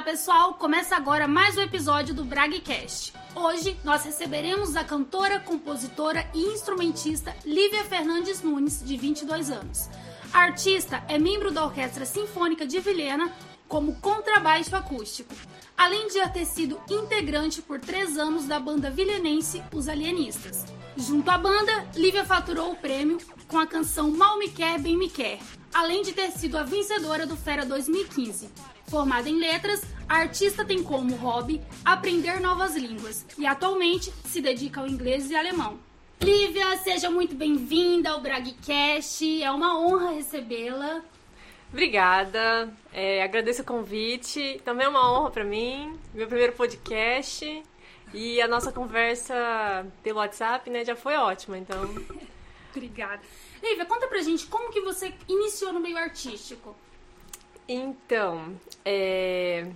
Olá, pessoal! Começa agora mais um episódio do Bragcast. Hoje nós receberemos a cantora, compositora e instrumentista Lívia Fernandes Nunes, de 22 anos. A artista é membro da Orquestra Sinfônica de Vilhena como contrabaixo acústico, além de ter sido integrante por três anos da banda vilhenense Os Alienistas. Junto à banda, Lívia faturou o prêmio com a canção Mal Me Quer, Bem Me Quer, além de ter sido a vencedora do Fera 2015. Formada em letras, a artista tem como hobby aprender novas línguas e atualmente se dedica ao inglês e alemão. Lívia, seja muito bem-vinda ao Bragcast, é uma honra recebê-la. Obrigada, é, agradeço o convite, também é uma honra para mim, meu primeiro podcast e a nossa conversa pelo WhatsApp, né, já foi ótima, então... Obrigada. Lívia, conta pra gente como que você iniciou no meio artístico. Então, é...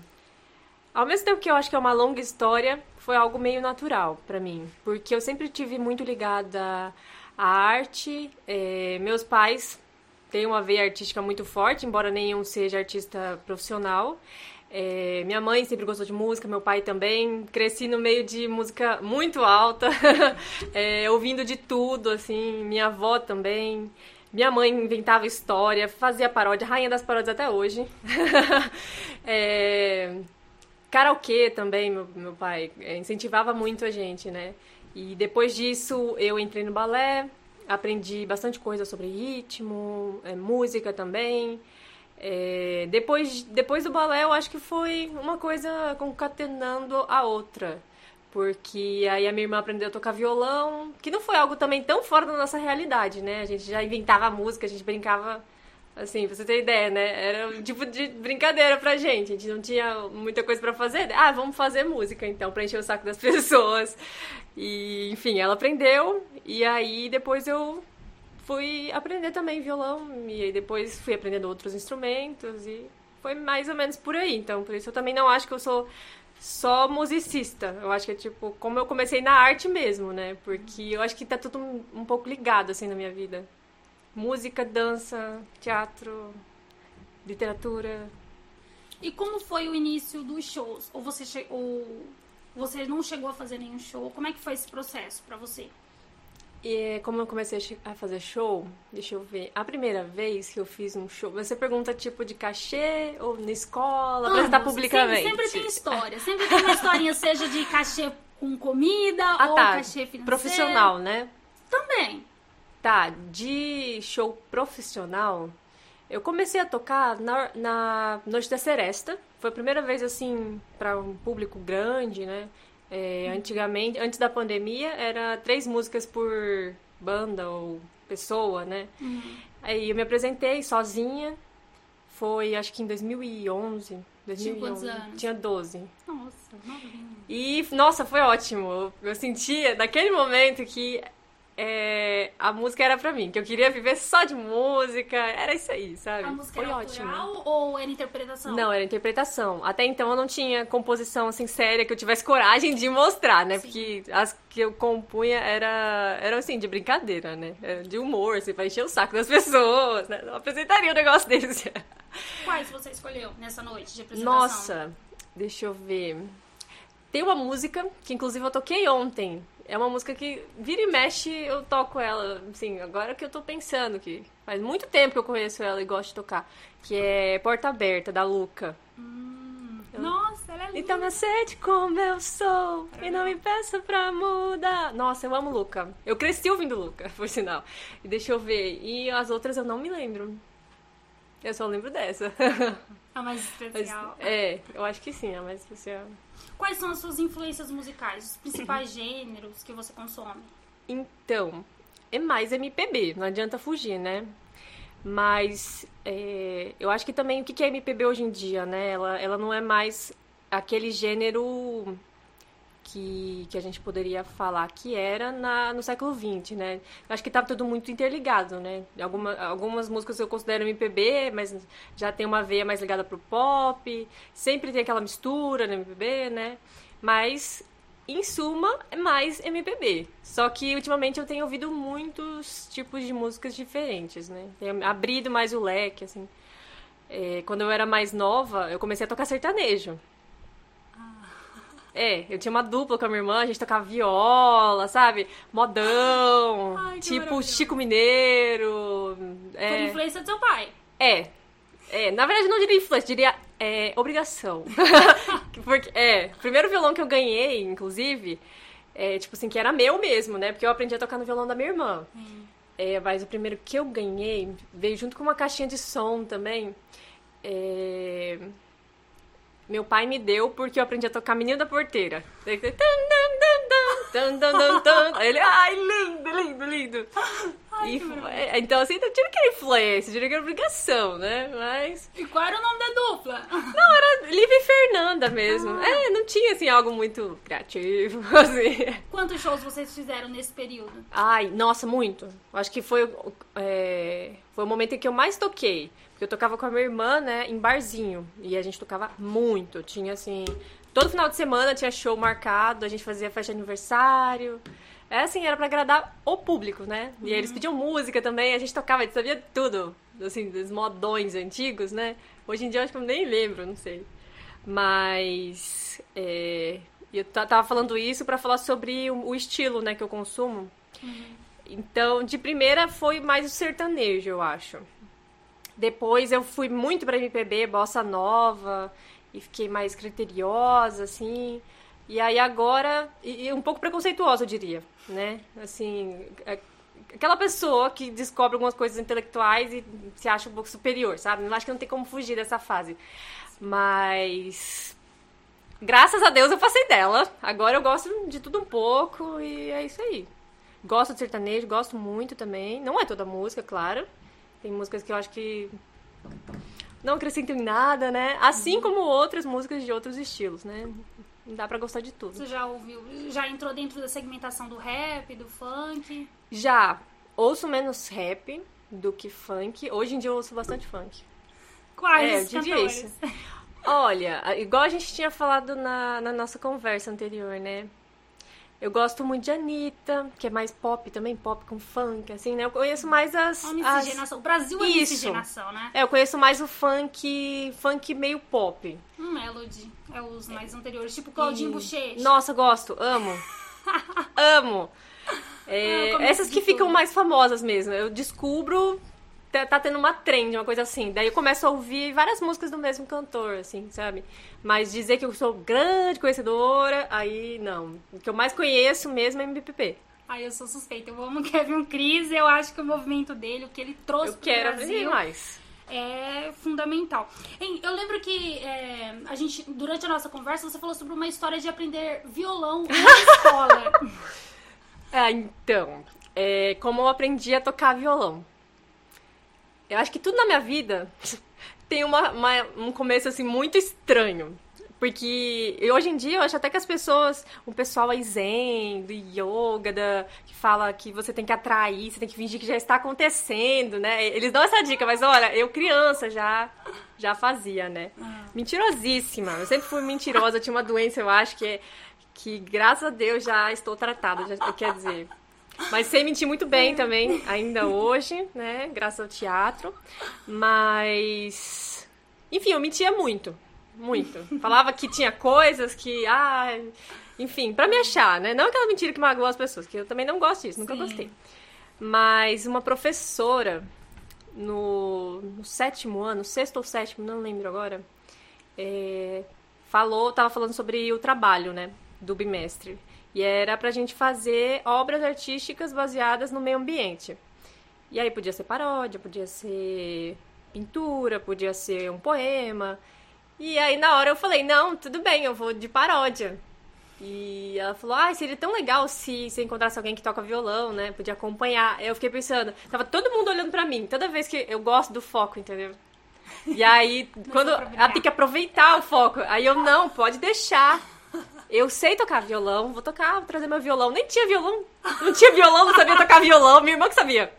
ao mesmo tempo que eu acho que é uma longa história, foi algo meio natural para mim, porque eu sempre tive muito ligada à arte. É... Meus pais têm uma veia artística muito forte, embora nenhum seja artista profissional. É, minha mãe sempre gostou de música, meu pai também. Cresci no meio de música muito alta, é, ouvindo de tudo, assim. Minha avó também. Minha mãe inventava história, fazia paródia, rainha das paródias até hoje. é, karaokê também, meu, meu pai é, incentivava muito a gente, né? E depois disso eu entrei no balé, aprendi bastante coisa sobre ritmo, é, música também. É, depois, depois do balé, eu acho que foi uma coisa concatenando a outra. Porque aí a minha irmã aprendeu a tocar violão, que não foi algo também tão fora da nossa realidade, né? A gente já inventava música, a gente brincava, assim, pra você ter ideia, né? Era um tipo de brincadeira pra gente. A gente não tinha muita coisa para fazer. Ah, vamos fazer música, então, pra encher o saco das pessoas. E, enfim, ela aprendeu, e aí depois eu fui aprender também violão, e aí depois fui aprendendo outros instrumentos, e foi mais ou menos por aí. Então, por isso eu também não acho que eu sou só musicista. Eu acho que é tipo, como eu comecei na arte mesmo, né? Porque eu acho que tá tudo um, pouco ligado assim na minha vida. Música, dança, teatro, literatura. E como foi o início dos shows? Ou você, che... ou você não chegou a fazer nenhum show? Como é que foi esse processo para você? E como eu comecei a fazer show, deixa eu ver. A primeira vez que eu fiz um show, você pergunta tipo de cachê ou na escola, apresentar publicamente. Sempre, sempre tem história, sempre tem uma historinha, seja de cachê com comida ah, ou tá. cachê financeiro. Profissional, né? Também. Tá, de show profissional, eu comecei a tocar na, na Noite da Seresta. Foi a primeira vez, assim, para um público grande, né? É, antigamente, antes da pandemia, era três músicas por banda ou pessoa, né? Uhum. Aí eu me apresentei sozinha. Foi, acho que em 2011. 2011. Tinha anos? Tinha 12. Nossa, novinha. E, nossa, foi ótimo. Eu sentia, naquele momento, que é, a música era pra mim, que eu queria viver só de música, era isso aí, sabe? A música Foi era ótimo. autoral ou era interpretação? Não, era interpretação. Até então eu não tinha composição assim séria que eu tivesse coragem de mostrar, né? Sim. Porque as que eu compunha era, era assim, de brincadeira, né? Era de humor, assim, pra encher o saco das pessoas, né? Não apresentaria um negócio desse. Quais você escolheu nessa noite de apresentação? Nossa, deixa eu ver. Tem uma música que inclusive eu toquei ontem. É uma música que vira e mexe eu toco ela, assim, agora que eu tô pensando que faz muito tempo que eu conheço ela e gosto de tocar, que é Porta Aberta da Luca. Hum, Nossa, ela é linda. Então me aceite como eu sou e não me peça pra mudar. Nossa, eu amo Luca. Eu cresci ouvindo Luca, por sinal. E deixa eu ver. E as outras eu não me lembro. Eu só lembro dessa. A mais Mas, especial. é, eu acho que sim, a mais especial. Quais são as suas influências musicais? Os principais gêneros que você consome? Então, é mais MPB, não adianta fugir, né? Mas é, eu acho que também o que é MPB hoje em dia, né? Ela, ela não é mais aquele gênero que, que a gente poderia falar que era na, no século XX, né? Acho que tá tudo muito interligado, né? Alguma, algumas músicas eu considero MPB, mas já tem uma veia mais ligada pro pop, sempre tem aquela mistura no MPB, né? Mas, em suma, é mais MPB. Só que ultimamente eu tenho ouvido muitos tipos de músicas diferentes, né? Tenho abrido mais o leque, assim. É, quando eu era mais nova, eu comecei a tocar sertanejo. É, eu tinha uma dupla com a minha irmã, a gente tocava viola, sabe? Modão, Ai, tipo. Chico Mineiro. Por É, influência do seu pai. é, é, na verdade não diria influência, diria é, obrigação. Porque, é, o primeiro violão que eu ganhei, inclusive, é, tipo assim, que era meu mesmo, né? Porque eu aprendi a tocar no violão da minha irmã. É, mas o primeiro que eu ganhei veio junto com uma caixinha de som também. É, Meu pai me deu porque eu aprendi a tocar Menino da Porteira. Ele, ai, lindo, lindo, lindo. E foi- então, assim, não tinha que era influência, diria que era obrigação, né? Mas. E qual era o nome da dupla? Não, era Lívia e Fernanda mesmo. É, não tinha, assim, algo muito criativo, assim. Quantos shows vocês fizeram nesse período? Ai, nossa, muito. Acho que foi, é, foi o momento em que eu mais toquei. Eu tocava com a minha irmã, né, em barzinho. E a gente tocava muito. Tinha, assim, todo final de semana tinha show marcado, a gente fazia festa de aniversário. É assim, era pra agradar o público, né? E aí eles pediam música também, a gente tocava, a gente sabia tudo. Assim, dos modões antigos, né? Hoje em dia eu acho que eu nem lembro, não sei. Mas. É, eu ta- tava falando isso pra falar sobre o, o estilo, né, que eu consumo. Então, de primeira foi mais o sertanejo, eu acho. Depois eu fui muito pra MPB, bossa nova, e fiquei mais criteriosa, assim. E aí agora, e, e um pouco preconceituosa, eu diria, né? Assim, é- aquela pessoa que descobre algumas coisas intelectuais e se acha um pouco superior, sabe? Eu acho que não tem como fugir dessa fase. Mas graças a Deus eu passei dela. Agora eu gosto de tudo um pouco e é isso aí. Gosto de sertanejo, gosto muito também. Não é toda música, claro. Tem músicas que eu acho que não acrescentam em nada, né? Assim como outras músicas de outros estilos, né? Não dá pra gostar de tudo. Você já ouviu? Já entrou dentro da segmentação do rap, do funk? Já ouço menos rap do que funk. Hoje em dia eu ouço bastante funk. Quais É, eu diria isso. Olha, igual a gente tinha falado na, na nossa conversa anterior, né? Eu gosto muito de Anitta, que é mais pop também, pop com funk, assim, né? Eu conheço mais as. As... miscigenação. O Brasil é Isso. miscigenação, né? É, eu conheço mais o funk, funk meio pop. Um Melody. É os mais anteriores. Tipo Claudinho E- Bochecha. Nossa, gosto, amo. amo. É, Ah, começo essas que ficam mais famosas mesmo. Eu descubro, tá, tá tendo uma trend, uma coisa assim. Daí eu começo a ouvir várias músicas do mesmo cantor, assim, sabe? Mas dizer que eu sou grande conhecedora, aí não. O que eu mais conheço mesmo é MPP. Ai, eu sou suspeita. Eu amo Kevin Cris. Eu acho que o movimento dele, o que ele trouxe Eu pro quero Brasil, mais. é fundamental. Hein, eu lembro que é, a gente, durante a nossa conversa, você falou sobre uma história de aprender violão na escola. Ah, então, é, como eu aprendi a tocar violão. Eu acho que tudo na minha vida tem uma, uma- um começo assim muito estranho. Porque hoje em dia eu acho até que as pessoas, o pessoal aí zen, do yoga, da, que fala que você tem que atrair, você tem que fingir que já está acontecendo, né? Eles dão essa dica, mas olha, eu criança já já fazia, né? Mentirosíssima. Eu sempre fui mentirosa, tinha uma doença, eu acho que é que graças a Deus já estou tratada, já, quer dizer. Mas sei mentir muito bem também, ainda hoje, né? Graças ao teatro. Mas. Enfim, eu mentia muito. Muito. Falava que tinha coisas que. Ah, enfim, pra me achar, né? Não aquela mentira que magoa as pessoas, que eu também não gosto disso, nunca Sim. gostei. Mas uma professora, no, no sétimo ano, sexto ou sétimo, não lembro agora, é, falou, tava falando sobre o trabalho, né, do bimestre. E era pra gente fazer obras artísticas baseadas no meio ambiente. E aí podia ser paródia, podia ser pintura, podia ser um poema. E aí na hora eu falei, não, tudo bem, eu vou de paródia. E ela falou, ah, seria tão legal se você encontrasse alguém que toca violão, né? Podia acompanhar. Eu fiquei pensando, tava todo mundo olhando pra mim, toda vez que eu gosto do foco, entendeu? E aí, quando ela tem que aproveitar o foco, aí eu, não, pode deixar. Eu sei tocar violão, vou tocar, vou trazer meu violão. Nem tinha violão, não tinha violão, não sabia tocar violão, minha irmã que sabia.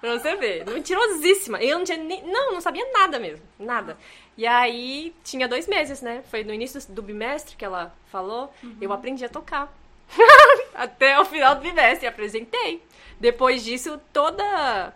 Pra você ver, mentirosíssima. Eu não tinha nem, não, não sabia nada mesmo, nada. E aí, tinha dois meses, né? Foi no início do bimestre que ela falou, eu aprendi a tocar. Até o final do bimestre, apresentei. Depois disso, toda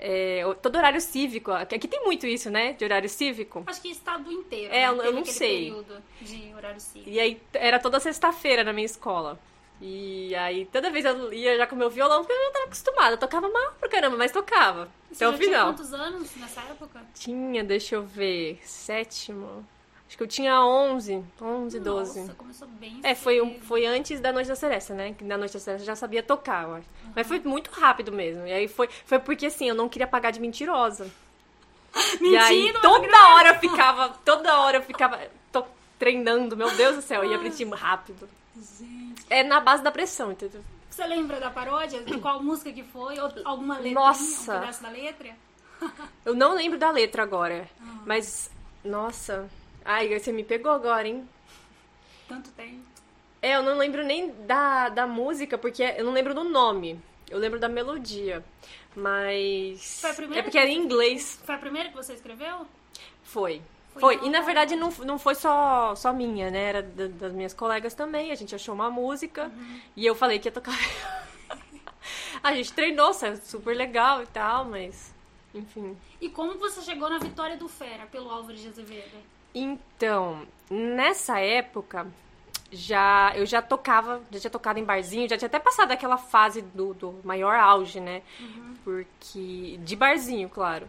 É, todo horário cívico, aqui tem muito isso, né? De horário cívico. Acho que estado inteiro. É, né? eu, eu não sei. de horário cívico. E aí era toda sexta-feira na minha escola. E aí, toda vez eu ia já com meu violão, porque eu já tava acostumada. Eu tocava mal pra caramba, mas tocava. Você até o final. Tinha quantos anos nessa época? Tinha, deixa eu ver, sétimo. Acho que eu tinha 11, 11, 12. Nossa, começou bem É, foi, foi antes da Noite da Seresta, né? Que na Noite da Seresta eu já sabia tocar, eu acho. Uhum. Mas foi muito rápido mesmo. E aí foi, foi porque, assim, eu não queria pagar de mentirosa. Mentira, e aí toda hora eu ficava, toda hora eu ficava tô treinando, meu Deus do céu, eu ia aprendi rápido. Gente. É na base da pressão, entendeu? Você lembra da paródia? De qual música que foi? Ou alguma letra? Nossa. Um pedaço da letra? eu não lembro da letra agora. Uhum. Mas, nossa. Ai, você me pegou agora, hein? Tanto tempo. É, eu não lembro nem da, da música, porque eu não lembro do nome. Eu lembro da melodia. Mas. Foi a primeira é porque era em inglês. Foi a primeira que você escreveu? Foi. Foi. E na verdade não, não foi só, só minha, né? Era da, das minhas colegas também. A gente achou uma música uhum. e eu falei que ia tocar. a gente treinou, saiu super legal e tal, mas. Enfim. E como você chegou na vitória do Fera pelo Álvares de Azevedo? Então, nessa época, já eu já tocava, já tinha tocado em barzinho, já tinha até passado aquela fase do, do maior auge, né? Uhum. Porque. De barzinho, claro.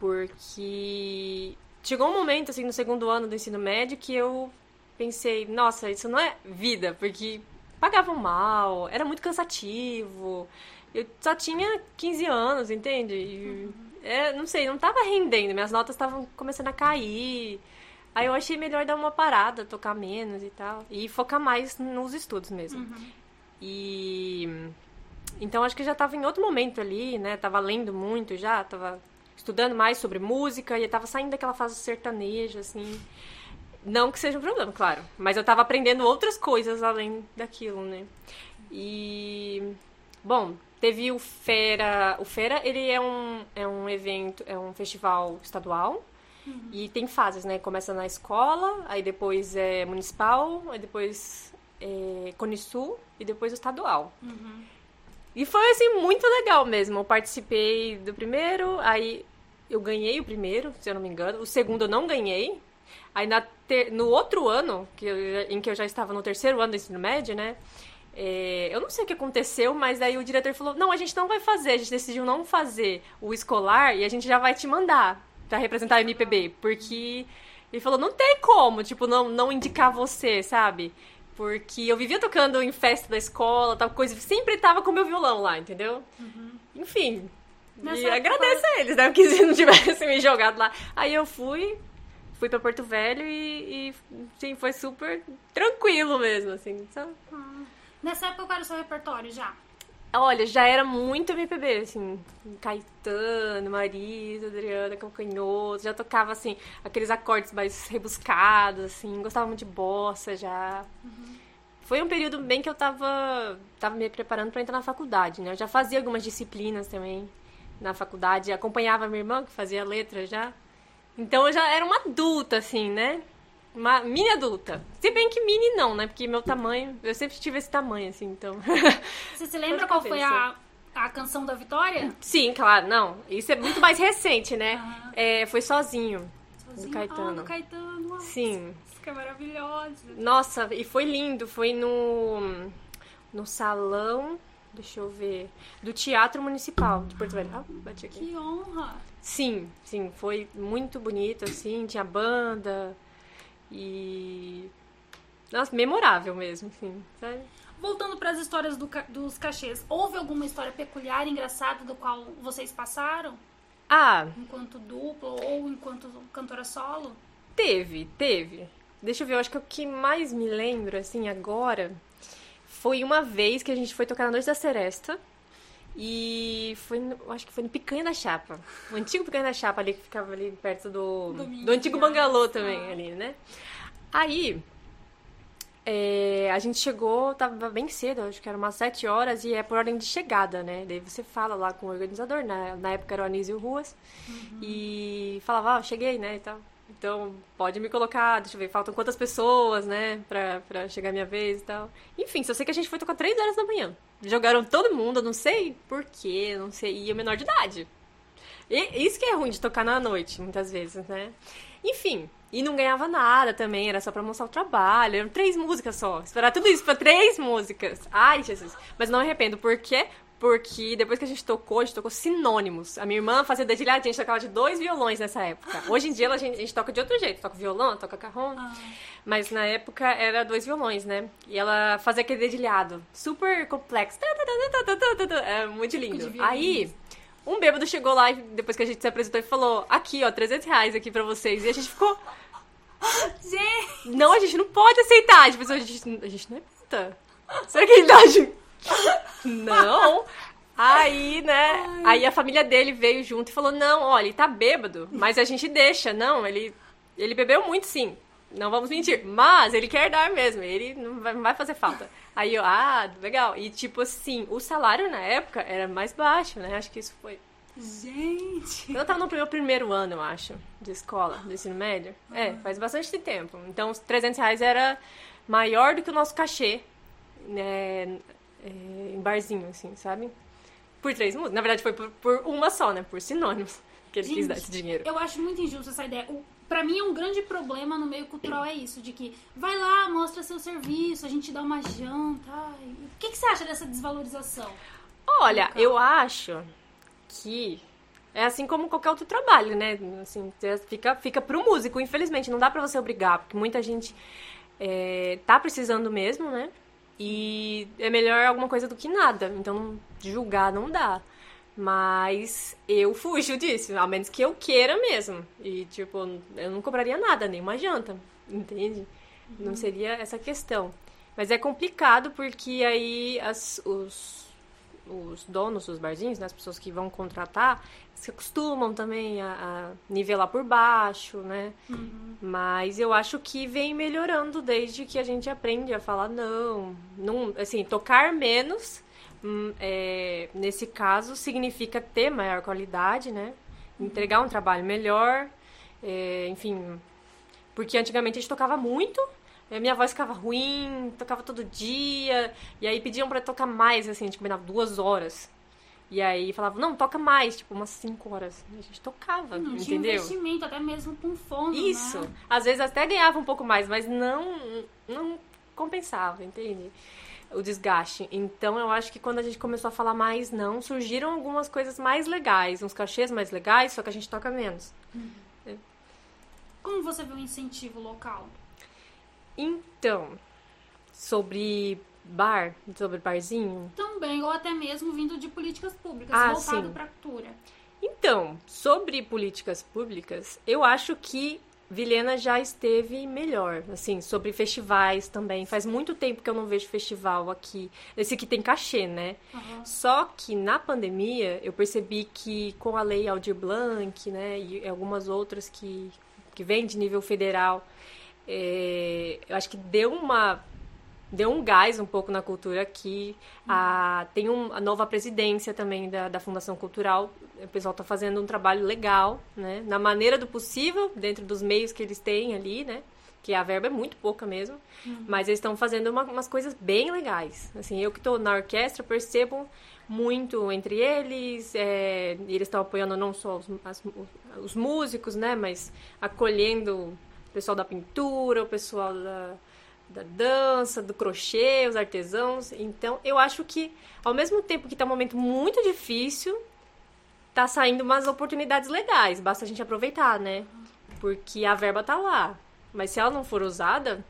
Porque chegou um momento, assim, no segundo ano do ensino médio que eu pensei, nossa, isso não é vida, porque pagavam mal, era muito cansativo. Eu só tinha 15 anos, entende? E, uhum. é, não sei, não tava rendendo, minhas notas estavam começando a cair. Aí eu achei melhor dar uma parada, tocar menos e tal. E focar mais nos estudos mesmo. Uhum. E. Então acho que já tava em outro momento ali, né? Tava lendo muito já, tava estudando mais sobre música e tava saindo daquela fase sertaneja, assim. Não que seja um problema, claro. Mas eu tava aprendendo outras coisas além daquilo, né? E. Bom, teve o Fera. O Fera, ele é um, é um evento, é um festival estadual. Uhum. E tem fases, né? Começa na escola, aí depois é municipal, aí depois é Conisul e depois o estadual. Uhum. E foi, assim, muito legal mesmo. Eu participei do primeiro, aí eu ganhei o primeiro, se eu não me engano. O segundo eu não ganhei. Aí ter... no outro ano, que eu, em que eu já estava no terceiro ano do ensino médio, né? É... eu não sei o que aconteceu, mas aí o diretor falou: não, a gente não vai fazer, a gente decidiu não fazer o escolar e a gente já vai te mandar para representar a MPB. Porque ele falou: não tem como, tipo, não, não indicar você, sabe? Porque eu vivia tocando em festa da escola, tal coisa, sempre tava com meu violão lá, entendeu? Uhum. Enfim. E agradeço a eles, né? Porque se não tivesse me jogado lá. Aí eu fui, fui pra Porto Velho e, e sim, foi super tranquilo mesmo, assim. Só... Ah. Nessa época qual era o seu repertório já? Olha, já era muito MPB, assim, Caetano, Marisa, Adriana, Calcanhoto, já tocava, assim, aqueles acordes mais rebuscados, assim, gostava muito de bossa já. Uhum. Foi um período bem que eu tava, tava me preparando para entrar na faculdade, né? Eu já fazia algumas disciplinas também na faculdade, acompanhava minha irmã, que fazia letra já. Então eu já era uma adulta, assim, né? Uma mini adulta. Se bem que mini não, né? Porque meu tamanho, eu sempre tive esse tamanho, assim, então. Você se lembra qual foi a, a canção da Vitória? Sim, claro, não. Isso é muito mais recente, né? Uhum. É, foi sozinho. Sozinho? Do Caetano. Oh, do Caetano. Sim. Isso é maravilhosa. Nossa, e foi lindo. Foi no, no salão, deixa eu ver, do Teatro Municipal de Porto Velho. Ah, bati aqui. Que honra! Sim, sim, foi muito bonito, assim, tinha banda. E. Nossa, memorável mesmo, assim, sabe? Voltando para as histórias do, dos cachês, houve alguma história peculiar, engraçada, do qual vocês passaram? Ah! Enquanto duplo ou enquanto cantora solo? Teve, teve. Deixa eu ver, eu acho que o que mais me lembro, assim, agora, foi uma vez que a gente foi tocar na Noite da Seresta. E foi, no, acho que foi no Picanha da Chapa. O antigo Picanha da Chapa ali, que ficava ali perto do, do, do antigo Bangalô também, ali, né? Aí, é, a gente chegou, tava bem cedo, acho que era umas sete horas, e é por ordem de chegada, né? Daí você fala lá com o organizador, né? na época era o Anísio Ruas, uhum. e falava, ah, cheguei, né, e tal. Então, pode me colocar, deixa eu ver, faltam quantas pessoas, né, pra, pra chegar a minha vez e tal. Enfim, só sei que a gente foi tocar três horas da manhã. Jogaram todo mundo, não sei porquê, não sei, e eu menor de idade. E, isso que é ruim de tocar na noite, muitas vezes, né? Enfim, e não ganhava nada também, era só pra mostrar o trabalho. Eram três músicas só. Esperar tudo isso pra três músicas. Ai, Jesus. Mas não me arrependo. Por quê? Porque depois que a gente tocou, a gente tocou sinônimos. A minha irmã fazia dedilhadinha, a gente tocava de dois violões nessa época. Hoje em dia a gente, a gente toca de outro jeito. Toca violão, toca carrom. Ah. Mas na época era dois violões, né? E ela fazia aquele dedilhado. Super complexo. É muito lindo. Aí, um bêbado chegou lá, depois que a gente se apresentou, e falou: Aqui, ó, 300 reais aqui pra vocês. E a gente ficou. Gente! Não, a gente não pode aceitar. Tipo, a gente, a gente não é puta. Será que ele dá de... Não. Aí, né? Ai. Aí a família dele veio junto e falou: Não, olha, ele tá bêbado, mas a gente deixa. Não, ele, ele bebeu muito, sim. Não vamos mentir. Mas ele quer dar mesmo. Ele não vai, não vai fazer falta. Aí eu, ah, legal. E tipo assim, o salário na época era mais baixo, né? Acho que isso foi Gente! Eu tava no meu primeiro ano, eu acho, de escola, do ensino médio. Uhum. É, faz bastante tempo. Então, os 300 reais era maior do que o nosso cachê né, é, em barzinho, assim, sabe? Por três músicas. Na verdade, foi por, por, uma só, né? Por sinônimos que ele Gente, quis dar esse dinheiro. Eu acho muito injusto essa ideia. O, pra mim, é um grande problema no meio cultural é isso, de que vai lá, mostra seu serviço, a gente dá uma janta. Ai. O que, que você acha dessa desvalorização? Olha, eu acho que é assim como qualquer outro trabalho, né? Assim, fica, fica pro músico, infelizmente. Não dá pra você obrigar, porque muita gente é, tá precisando mesmo, né? E é melhor alguma coisa do que nada. Então, julgar não dá. Mas eu fujo disso, a menos que eu queira mesmo. E, tipo, eu não cobraria nada, nem uma janta, entende? Uhum. Não seria essa questão. Mas é complicado porque aí as, os os donos dos barzinhos, né, as pessoas que vão contratar, se acostumam também a, a nivelar por baixo, né? Uhum. Mas eu acho que vem melhorando desde que a gente aprende a falar não. não assim, tocar menos, hum, é, nesse caso, significa ter maior qualidade, né? Uhum. Entregar um trabalho melhor, é, enfim. Porque antigamente a gente tocava muito, a minha voz ficava ruim, tocava todo dia. E aí pediam para tocar mais, assim, a gente combinava duas horas. E aí falava, não, toca mais, tipo, umas cinco horas. A gente tocava, não, entendeu? Tinha investimento, até mesmo com fone, Isso. Né? Às vezes até ganhava um pouco mais, mas não, não compensava, entende? O desgaste. Então eu acho que quando a gente começou a falar mais não, surgiram algumas coisas mais legais, uns cachês mais legais, só que a gente toca menos. Uhum. É. Como você vê o incentivo local? Então, sobre bar, sobre barzinho? Também, ou até mesmo vindo de políticas públicas, ah, voltado para a cultura. Então, sobre políticas públicas, eu acho que Vilhena já esteve melhor, assim, sobre festivais também. Faz muito tempo que eu não vejo festival aqui. Esse aqui tem cachê, né? Uhum. Só que na pandemia eu percebi que com a lei Aldir Blanc, né, e algumas outras que, que vêm de nível federal, é, eu acho que deu uma deu um gás um pouco na cultura aqui. A, tem um, a nova presidência também da, da Fundação Cultural. O pessoal está fazendo um trabalho legal, né? Na maneira do possível, dentro dos meios que eles têm ali, né? Que a verba é muito pouca mesmo. Uhum. Mas eles estão fazendo uma, umas coisas bem legais. Assim, eu que estou na orquestra percebo muito entre eles. É, eles estão apoiando não só os, as, os músicos, né? Mas acolhendo pessoal da pintura, o pessoal da, da dança, do crochê, os artesãos. Então, eu acho que, ao mesmo tempo que está um momento muito difícil, tá saindo umas oportunidades legais. Basta a gente aproveitar, né? Porque a verba tá lá. Mas se ela não for usada.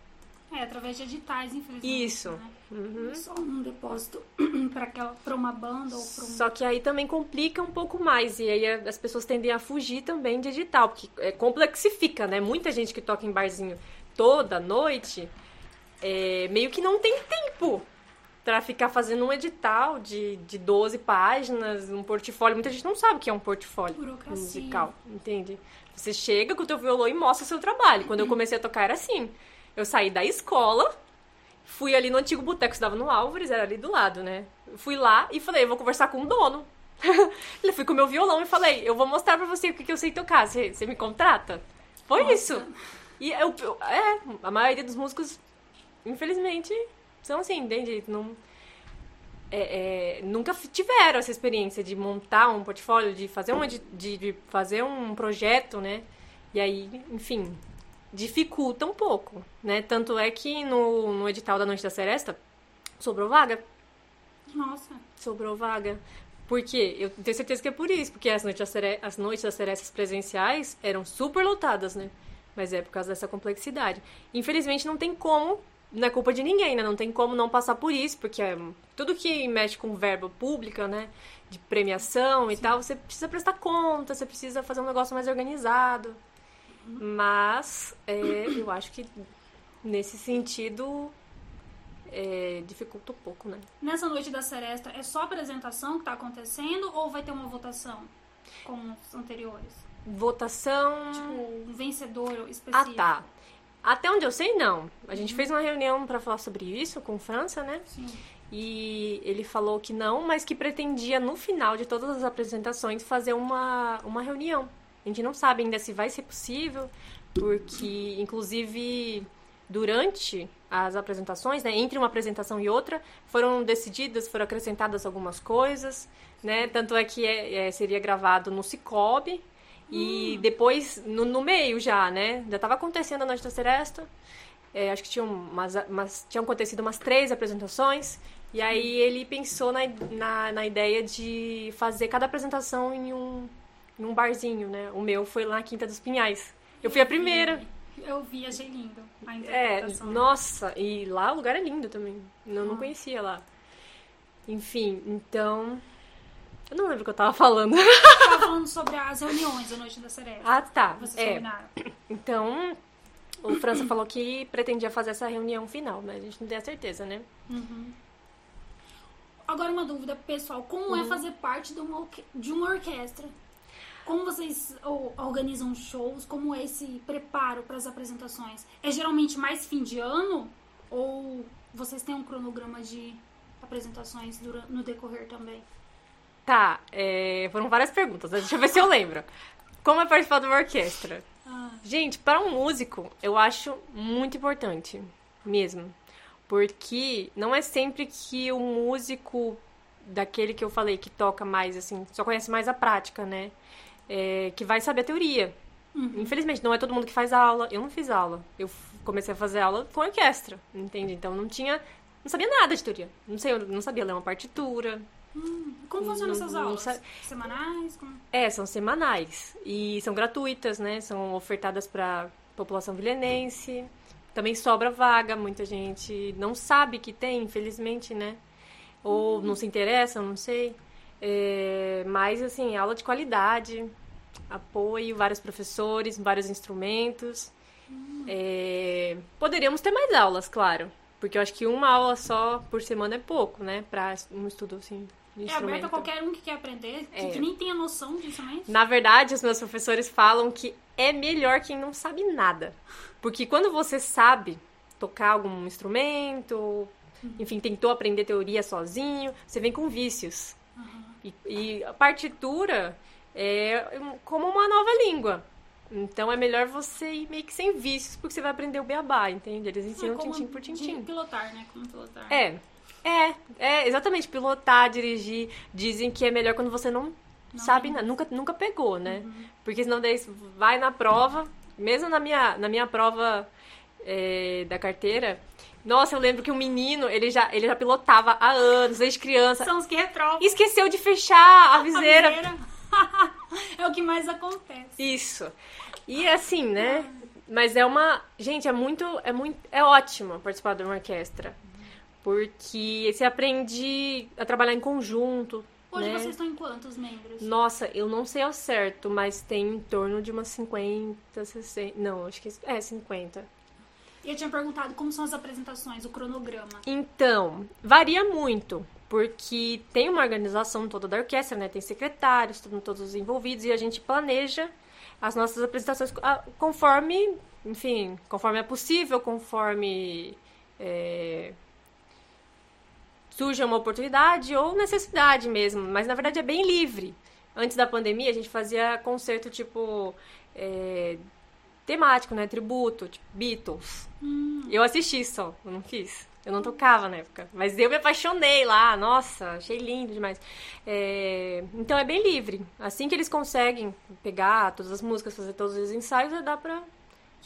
É, através de editais, infelizmente. Isso. Né? Uhum. Só um depósito para uma banda ou para um... Só que aí também complica um pouco mais. E aí as pessoas tendem a fugir também de edital, porque é, complexifica, né? Muita gente que toca em barzinho toda noite é, meio que não tem tempo para ficar fazendo um edital de, de 12 páginas, um portfólio. Muita gente não sabe o que é um portfólio Burocracia. musical, entende? Você chega com o teu violão e mostra o seu trabalho. Quando eu comecei a tocar era assim. Eu saí da escola, Fui ali no antigo boteco que estava no Álvares, era ali do lado, né? Fui lá e falei, eu vou conversar com o dono. Ele fui com o meu violão e falei, eu vou mostrar pra você o que, que eu sei tocar, você, você me contrata? Foi Nossa. isso. E eu, eu, é, a maioria dos músicos, infelizmente, são assim, entende? Não, é, é, nunca tiveram essa experiência de montar um portfólio, de fazer, uma, de, de fazer um projeto, né? E aí, enfim, dificulta um pouco, né? Tanto é que no, no edital da Noite da Seresta sobrou vaga. Nossa. Sobrou vaga. Por quê? Eu tenho certeza que é por isso, porque as noites, das Cere... as noites das Serestas presenciais eram super lotadas, né? Mas é por causa dessa complexidade. Infelizmente não tem como, não é culpa de ninguém, né? Não tem como não passar por isso, porque é tudo que mexe com verba pública, né? De premiação e tal, você precisa prestar conta, você precisa fazer um negócio mais organizado. Mas é, eu acho que nesse sentido é, dificulta um pouco, né? Nessa noite da Seresta, é só apresentação que está acontecendo ou vai ter uma votação como os anteriores? Votação. Tipo, um vencedor Ah, específico. tá. Até onde eu sei, não. A gente fez uma reunião para falar sobre isso com França, né? Sim. E ele falou que não, mas que pretendia, no final de todas as apresentações, fazer uma, uma reunião. A gente não sabe ainda se vai ser possível, porque, inclusive, durante as apresentações, né, entre uma apresentação e outra, foram decididas, foram acrescentadas algumas coisas, né? Tanto é que é, é, seria gravado no Cicobi, e depois, no, no meio já, né? Já estava acontecendo a Noite da Seresta, é, acho que tinham, umas, umas, tinham acontecido umas três apresentações, e aí ele pensou na, na, na ideia de fazer cada apresentação em um, em um barzinho, né? O meu foi lá na Quinta dos Pinhais. Eu fui a primeira. Eu vi, achei lindo a É, interpretação. nossa, e lá o lugar é lindo também. Eu não Ah. conhecia lá. Enfim, então. Eu não lembro o que eu tava falando. Tava falando sobre as reuniões da Noite da Seresta. ah, tá. Vocês É, combinaram. então. O França falou que pretendia fazer essa reunião final, mas a gente não tem a certeza, né? Uhum. Agora uma dúvida pessoal, como Uhum. é fazer parte de uma, de uma orquestra? Como vocês organizam shows? Como é esse preparo para as apresentações? É geralmente mais fim de ano? Ou vocês têm um cronograma de apresentações no decorrer também? Tá, é, foram várias perguntas, né? deixa eu ver se eu lembro. Como é participar de uma orquestra? Ah, Gente, para um músico, eu acho muito importante, mesmo. Porque não é sempre que o músico daquele que eu falei que toca mais, assim, só conhece mais a prática, né? É, que vai saber a teoria. Infelizmente, não é todo mundo que faz aula. Eu não fiz aula. Eu comecei a fazer aula com orquestra, entende? Então não tinha. Não sabia nada de teoria. Não sei, não sabia ler uma partitura. Como funcionam essas aulas? Semanais? Como... É, são semanais. E são gratuitas, né? São ofertadas para população vilenense. Também sobra vaga, muita gente não sabe que tem, infelizmente, né? Ou não se interessa, não sei. É, mas, assim, aula de qualidade, apoio, vários professores, vários instrumentos. É, poderíamos ter mais aulas, claro. Porque eu acho que uma aula só por semana é pouco, né? Pra um estudo, assim, É aberto a qualquer um que quer aprender, que, É. que nem tenha noção de instrumentos? Na verdade, os meus professores falam que é melhor quem não sabe nada. Porque quando você sabe tocar algum instrumento, enfim, tentou aprender teoria sozinho, você vem com vícios. E, e a partitura é como uma nova língua. Então é melhor você ir meio que sem vícios, porque você vai aprender o beabá, entende? Eles ensinam É tintim por tintim. pilotar, né? Como pilotar. É, é, é, exatamente. Pilotar, dirigir. Dizem que é melhor quando você não, Não sabe nada, nunca, nunca pegou, né? Porque senão daí vai na prova, mesmo na minha, na minha prova é, da carteira. Nossa, eu lembro que um menino, ele já, ele já pilotava há anos, desde criança. São os que retrovam. Esqueceu de fechar a a viseira. viseira. é o que mais acontece. Isso. E assim, né? Mas é uma. Gente, é muito. É muito. É ótimo participar de uma orquestra. Porque você aprende a trabalhar em conjunto. Hoje né? vocês estão em quantos membros? Nossa, eu não sei ao certo, mas tem em torno de umas 50, 60. Não, acho que é 50. E eu tinha perguntado como são as apresentações, o cronograma. Então, varia muito, porque tem uma organização toda da orquestra, né? Tem secretários, todos os envolvidos, e a gente planeja as nossas apresentações ah, conforme, enfim, conforme é possível, conforme é, surge uma oportunidade ou necessidade mesmo, mas na verdade é bem livre. Antes da pandemia, a gente fazia concerto tipo é, temático, né? Tributo, tipo Beatles. Eu assisti só, eu não fiz. Eu não tocava na época, mas eu me apaixonei lá. Nossa, achei lindo demais. É, então é bem livre. Assim que eles conseguem pegar todas as músicas, fazer todos os ensaios, dá pra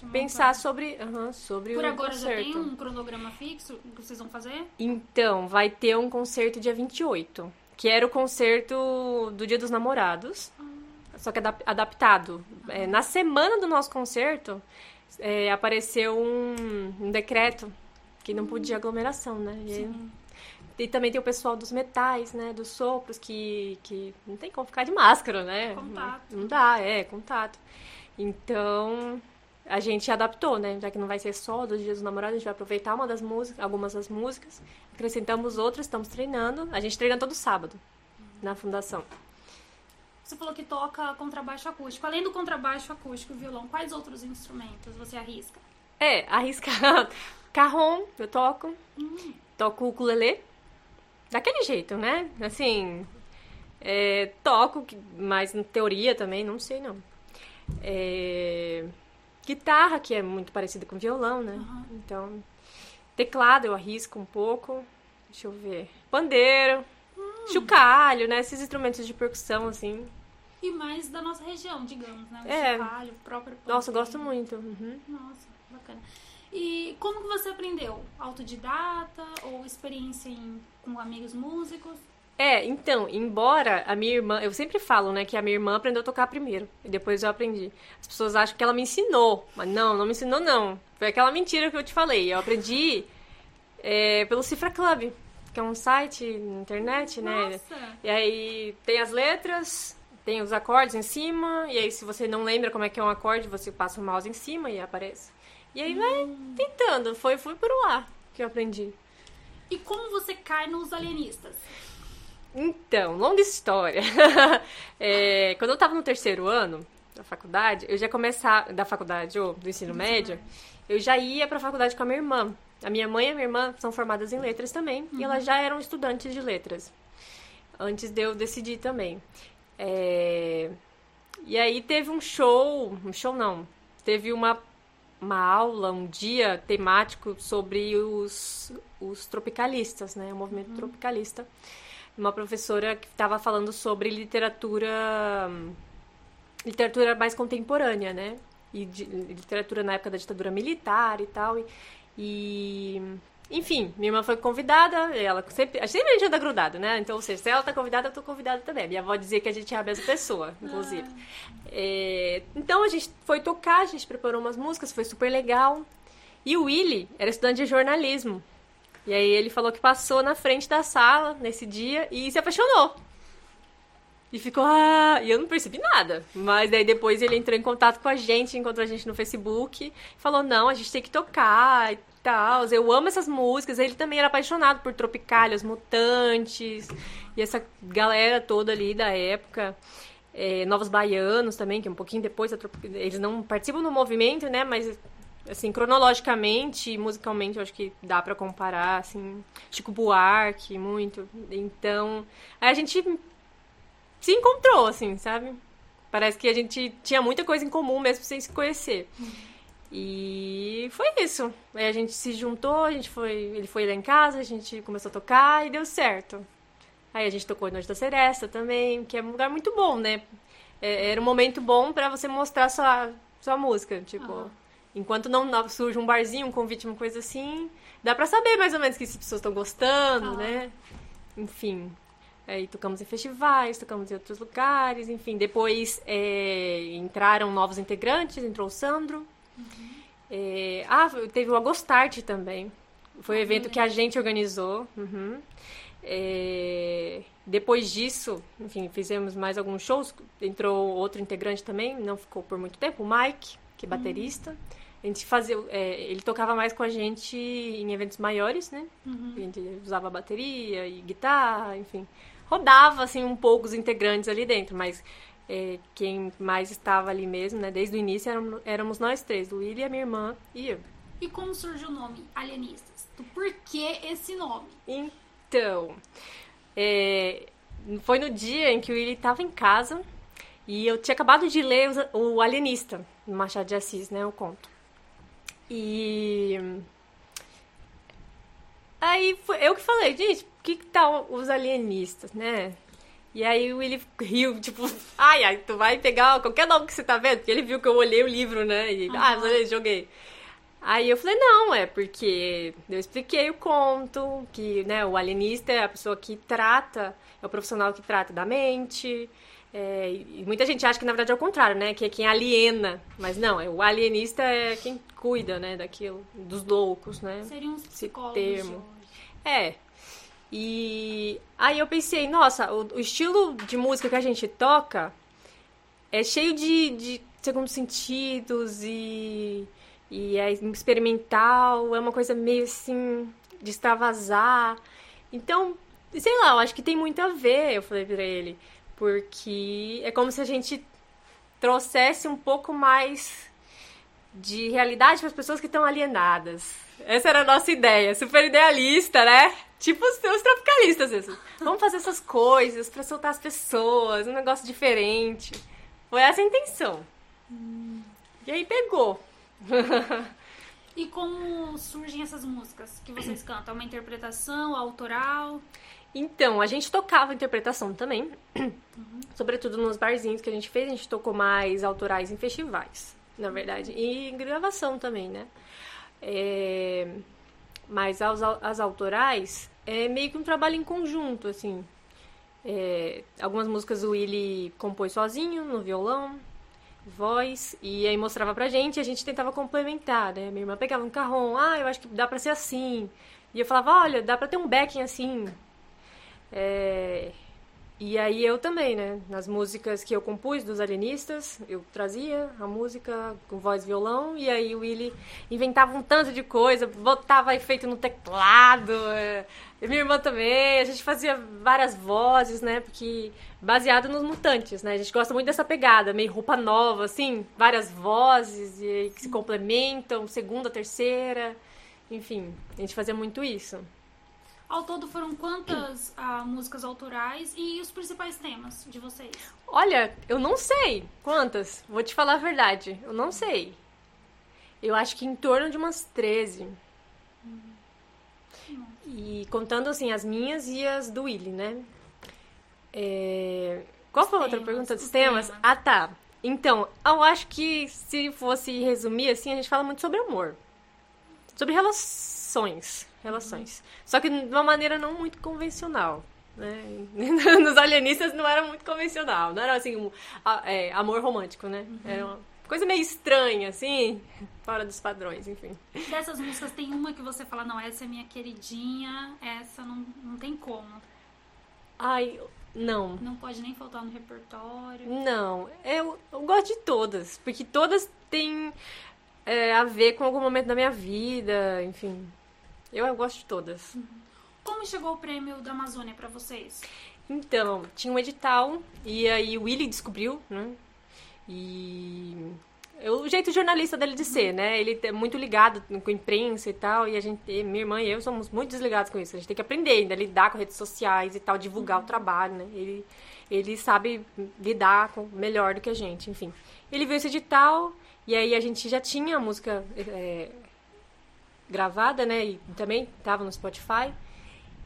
pensar sobre, uhum, sobre Por o agora concerto. já tem um cronograma fixo que vocês vão fazer? Então, vai ter um concerto dia 28, que era o concerto do Dia dos Namorados, só que adap- adaptado. É, na semana do nosso concerto, é, apareceu um, um decreto que não podia aglomeração, né? E, aí- e também tem o pessoal dos metais, né? Dos sopros, que, que não tem como ficar de máscara, né? Contato. Não dá, é, contato. Então, a gente adaptou, né? Já que não vai ser só dos Dias dos Namorados, a gente vai aproveitar uma das músicas, algumas das músicas, acrescentamos outras, estamos treinando. A gente treina todo sábado na fundação. Você falou que toca contrabaixo acústico. Além do contrabaixo acústico e violão, quais outros instrumentos você arrisca? É, arriscar carrom, eu toco. Toco ukulele. Daquele jeito, né? Assim, é, toco, mas na teoria também, não sei não. É, guitarra, que é muito parecida com violão, né? Então, teclado eu arrisco um pouco. Deixa eu ver. Pandeiro, chocalho, né? Esses instrumentos de percussão, assim. E mais da nossa região, digamos, né? O É. chocalho, o próprio Nossa, eu pandeiro. gosto muito. Uhum. Nossa, bacana. E como que você aprendeu? Autodidata ou experiência em- com amigos músicos? É, então, embora a minha irmã, eu sempre falo, né, que a minha irmã aprendeu a tocar primeiro, e depois eu aprendi. As pessoas acham que ela me ensinou, mas não, não me ensinou não. Foi aquela mentira que eu te falei. Eu aprendi é, pelo Cifra Club, que é um site na internet, né? Nossa! E aí tem as letras, tem os acordes em cima, e aí se você não lembra como é que é um acorde, você passa o mouse em cima e aparece. E aí vai tentando, foi, foi por lá que eu aprendi. E como você cai nos alienistas? Então, longa história. É, quando eu tava no terceiro ano da faculdade, eu já começava. Da faculdade, ou do ensino médio, eu já ia pra faculdade com a minha irmã. A minha mãe e a minha irmã são formadas em letras também, e elas já eram estudantes de letras. Antes de eu decidir também. É, E aí teve um show. Um show não. Teve uma, uma aula, um dia temático sobre os, os tropicalistas, né? O movimento tropicalista uma professora que estava falando sobre literatura literatura mais contemporânea, né? E de- literatura na época da ditadura militar e tal. E, e- enfim, minha irmã foi convidada, ela sempre, sempre a gente anda grudado, né? Então, ou seja, se ela tá convidada, eu tô convidada também. Minha avó dizia que a gente é a mesma pessoa, inclusive. É, então a gente foi tocar, a gente preparou umas músicas, foi super legal. E o Willy era estudante de jornalismo. E aí ele falou que passou na frente da sala nesse dia e se apaixonou. E ficou, ah, e eu não percebi nada. Mas daí depois ele entrou em contato com a gente, encontrou a gente no Facebook, falou, não, a gente tem que tocar e tal. Eu amo essas músicas. Ele também era apaixonado por Tropicália, os Mutantes, e essa galera toda ali da época. É, Novos Baianos também, que é um pouquinho depois Eles não participam do movimento, né? Mas assim, cronologicamente musicalmente, eu acho que dá pra comparar, assim, Chico Buarque, muito. Então, a gente se encontrou, assim, sabe? Parece que a gente tinha muita coisa em comum mesmo sem se conhecer. E foi isso. Aí a gente se juntou, a gente foi, ele foi lá em casa, a gente começou a tocar e deu certo. Aí a gente tocou Noite da Seresta também, que é um lugar muito bom, né? É- era um momento bom pra você mostrar sua, sua música, tipo... Enquanto não surge um barzinho, um convite, uma coisa assim, dá pra saber mais ou menos que as pessoas estão gostando, Ah. né? Enfim. Aí tocamos em festivais, tocamos em outros lugares, enfim. Depois é, entraram novos integrantes, entrou o Sandro. É, ah, teve o Agostarte também. Foi um evento que a gente organizou. Uhum. É, depois disso, enfim, fizemos mais alguns shows. Entrou outro integrante também, não ficou por muito tempo, o Mike, que é baterista. A gente fazia, é, ele tocava mais com a gente em eventos maiores, né? A gente usava bateria e guitarra, enfim. Rodava, assim, um pouco os integrantes ali dentro, mas é, quem mais estava ali mesmo, né? Desde o início éramos, éramos nós três, o William, minha irmã e eu. E como surgiu o nome Alienistas? Do porquê esse nome? Então, é, foi no dia em que o Willy estava em casa e eu tinha acabado de ler o Alienista, do Machado de Assis, né, o conto. E Aí foi, eu que falei, gente, o que que tal os alienistas, né? E aí o Willy riu, tipo, ai, ai, tu vai pegar qualquer nome que você tá vendo? Porque ele viu que eu olhei o livro, né? E, uhum. ah, joguei. Aí eu falei, não, é porque eu expliquei o conto, que né, o alienista é a pessoa que trata, é o profissional que trata da mente. É, e muita gente acha que na verdade é o contrário, né? Que é quem aliena. Mas não, é, o alienista é quem cuida, né, daquilo, dos loucos, né? Seria um psicólogo. Esse termo. É, e aí eu pensei, nossa, o, o estilo de música que a gente toca é cheio de, de segundos sentidos e, e é experimental, é uma coisa meio assim de extravasar. Então, sei lá, eu acho que tem muito a ver, eu falei pra ele, porque é como se a gente trouxesse um pouco mais de realidade para as pessoas que estão alienadas. Essa era a nossa ideia, super idealista, né? Tipo os teus tropicalistas, isso. Vamos fazer essas coisas para soltar as pessoas, um negócio diferente. Foi essa a intenção. Hum. E aí pegou. e como surgem essas músicas que vocês cantam? É uma interpretação autoral? Então, a gente tocava interpretação também. Uhum. Sobretudo nos barzinhos que a gente fez, a gente tocou mais autorais em festivais, na verdade. E em gravação também, né? É... Mas as, as autorais é meio que um trabalho em conjunto, assim. É, algumas músicas o Willy compôs sozinho, no violão, voz, e aí mostrava pra gente e a gente tentava complementar, né? Minha irmã pegava um carrom, ah, eu acho que dá pra ser assim. E eu falava, olha, dá pra ter um backing assim. É, e aí eu também, né? Nas músicas que eu compus dos alienistas, eu trazia a música com voz e violão, e aí o Willy inventava um tanto de coisa, botava efeito no teclado, é, e minha irmã também, a gente fazia várias vozes, né? Porque baseado nos mutantes, né? A gente gosta muito dessa pegada, meio roupa nova, assim, várias vozes e que se complementam, segunda, terceira, enfim, a gente fazia muito isso. Ao todo foram quantas ah, músicas autorais e os principais temas de vocês? Olha, eu não sei quantas. Vou te falar a verdade. Eu não sei. Eu acho que em torno de umas 13. Hum. E contando assim as minhas e as do Willy, né? É... Qual foi a outra pergunta dos temas? temas? Ah, tá. Então, eu acho que se fosse resumir assim, a gente fala muito sobre amor. Sobre relações relações. Só que de uma maneira não muito convencional. Né? Nos alienistas não era muito convencional, não era assim um é, amor romântico, né? Uhum. Era uma coisa meio estranha, assim, fora dos padrões, enfim. Dessas músicas tem uma que você fala, não, essa é minha queridinha, essa não, não tem como. Ai, não. Não pode nem faltar no repertório. Não, eu, eu gosto de todas, porque todas têm é, a ver com algum momento da minha vida, enfim. Eu, eu gosto de todas. Uhum. Como chegou o prêmio da Amazônia para vocês? Então, tinha um edital e aí o Willy descobriu, né? E o jeito jornalista dele de ser, né? Ele é muito ligado com a imprensa e tal, e a gente, minha irmã e eu somos muito desligados com isso. A gente tem que aprender ainda a lidar com redes sociais e tal, divulgar uhum. o trabalho, né? Ele, ele sabe lidar com, melhor do que a gente, enfim. Ele viu esse edital, e aí a gente já tinha a música é, gravada, né? E também tava no Spotify.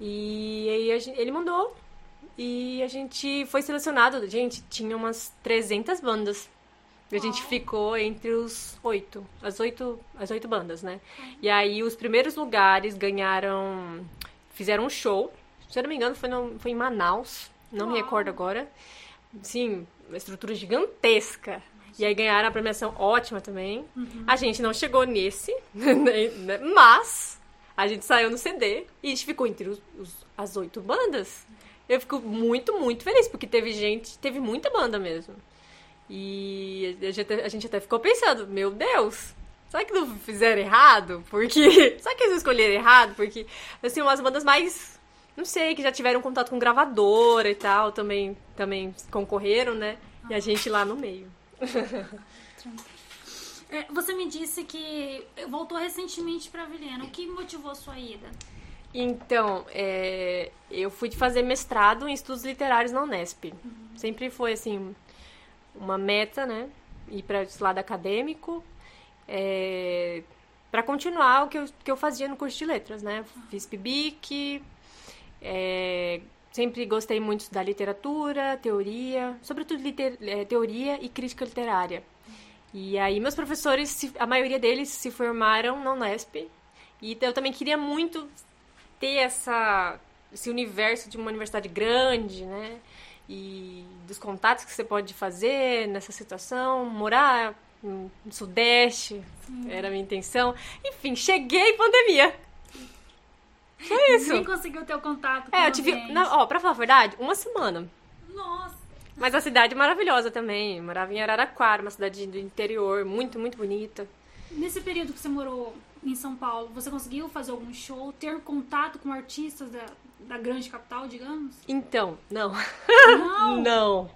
E aí gente, ele mandou e a gente foi selecionado. Gente, tinha umas 300 bandas. E a gente ficou entre os oito, as oito, as oito bandas, né? E aí os primeiros lugares ganharam, fizeram um show. Se eu não me engano, foi, no, foi em Manaus, não Uau. me recordo agora. Sim, uma estrutura gigantesca. E aí ganharam a premiação ótima também. Uhum. A gente não chegou nesse, né, mas a gente saiu no CD e a gente ficou entre os, os, as oito bandas. Eu fico muito, muito feliz, porque teve gente, teve muita banda mesmo. E a gente, a gente até ficou pensando, meu Deus, será que não fizeram errado? Porque. Será que eles escolheram errado? Porque, assim, umas bandas mais. Não sei, que já tiveram contato com gravadora e tal, também, também concorreram, né? E a gente lá no meio. É, você me disse que voltou recentemente para Vilhena. O que motivou a sua ida? Então, é, eu fui fazer mestrado em estudos literários na Unesp. Uhum. Sempre foi, assim, uma meta, né? Ir para esse lado acadêmico. É, para continuar o que eu, que eu fazia no curso de letras, né? Fiz PIBIC, é, sempre gostei muito da literatura, teoria, sobretudo liter, é, teoria e crítica literária. E aí meus professores, a maioria deles se formaram na Unesp. E eu também queria muito ter essa, esse universo de uma universidade grande, né? E dos contatos que você pode fazer nessa situação, morar no Sudeste, Sim. era a minha intenção. Enfim, cheguei pandemia. Foi isso. Nem conseguiu ter o contato com É, eu tive, na, ó, pra falar a verdade, uma semana. Nossa. Mas a cidade é maravilhosa também. Eu morava em Araraquara, uma cidade do interior, muito, muito bonita. Nesse período que você morou em São Paulo, você conseguiu fazer algum show, ter contato com artistas da, da grande capital, digamos? Então, não. Não? não.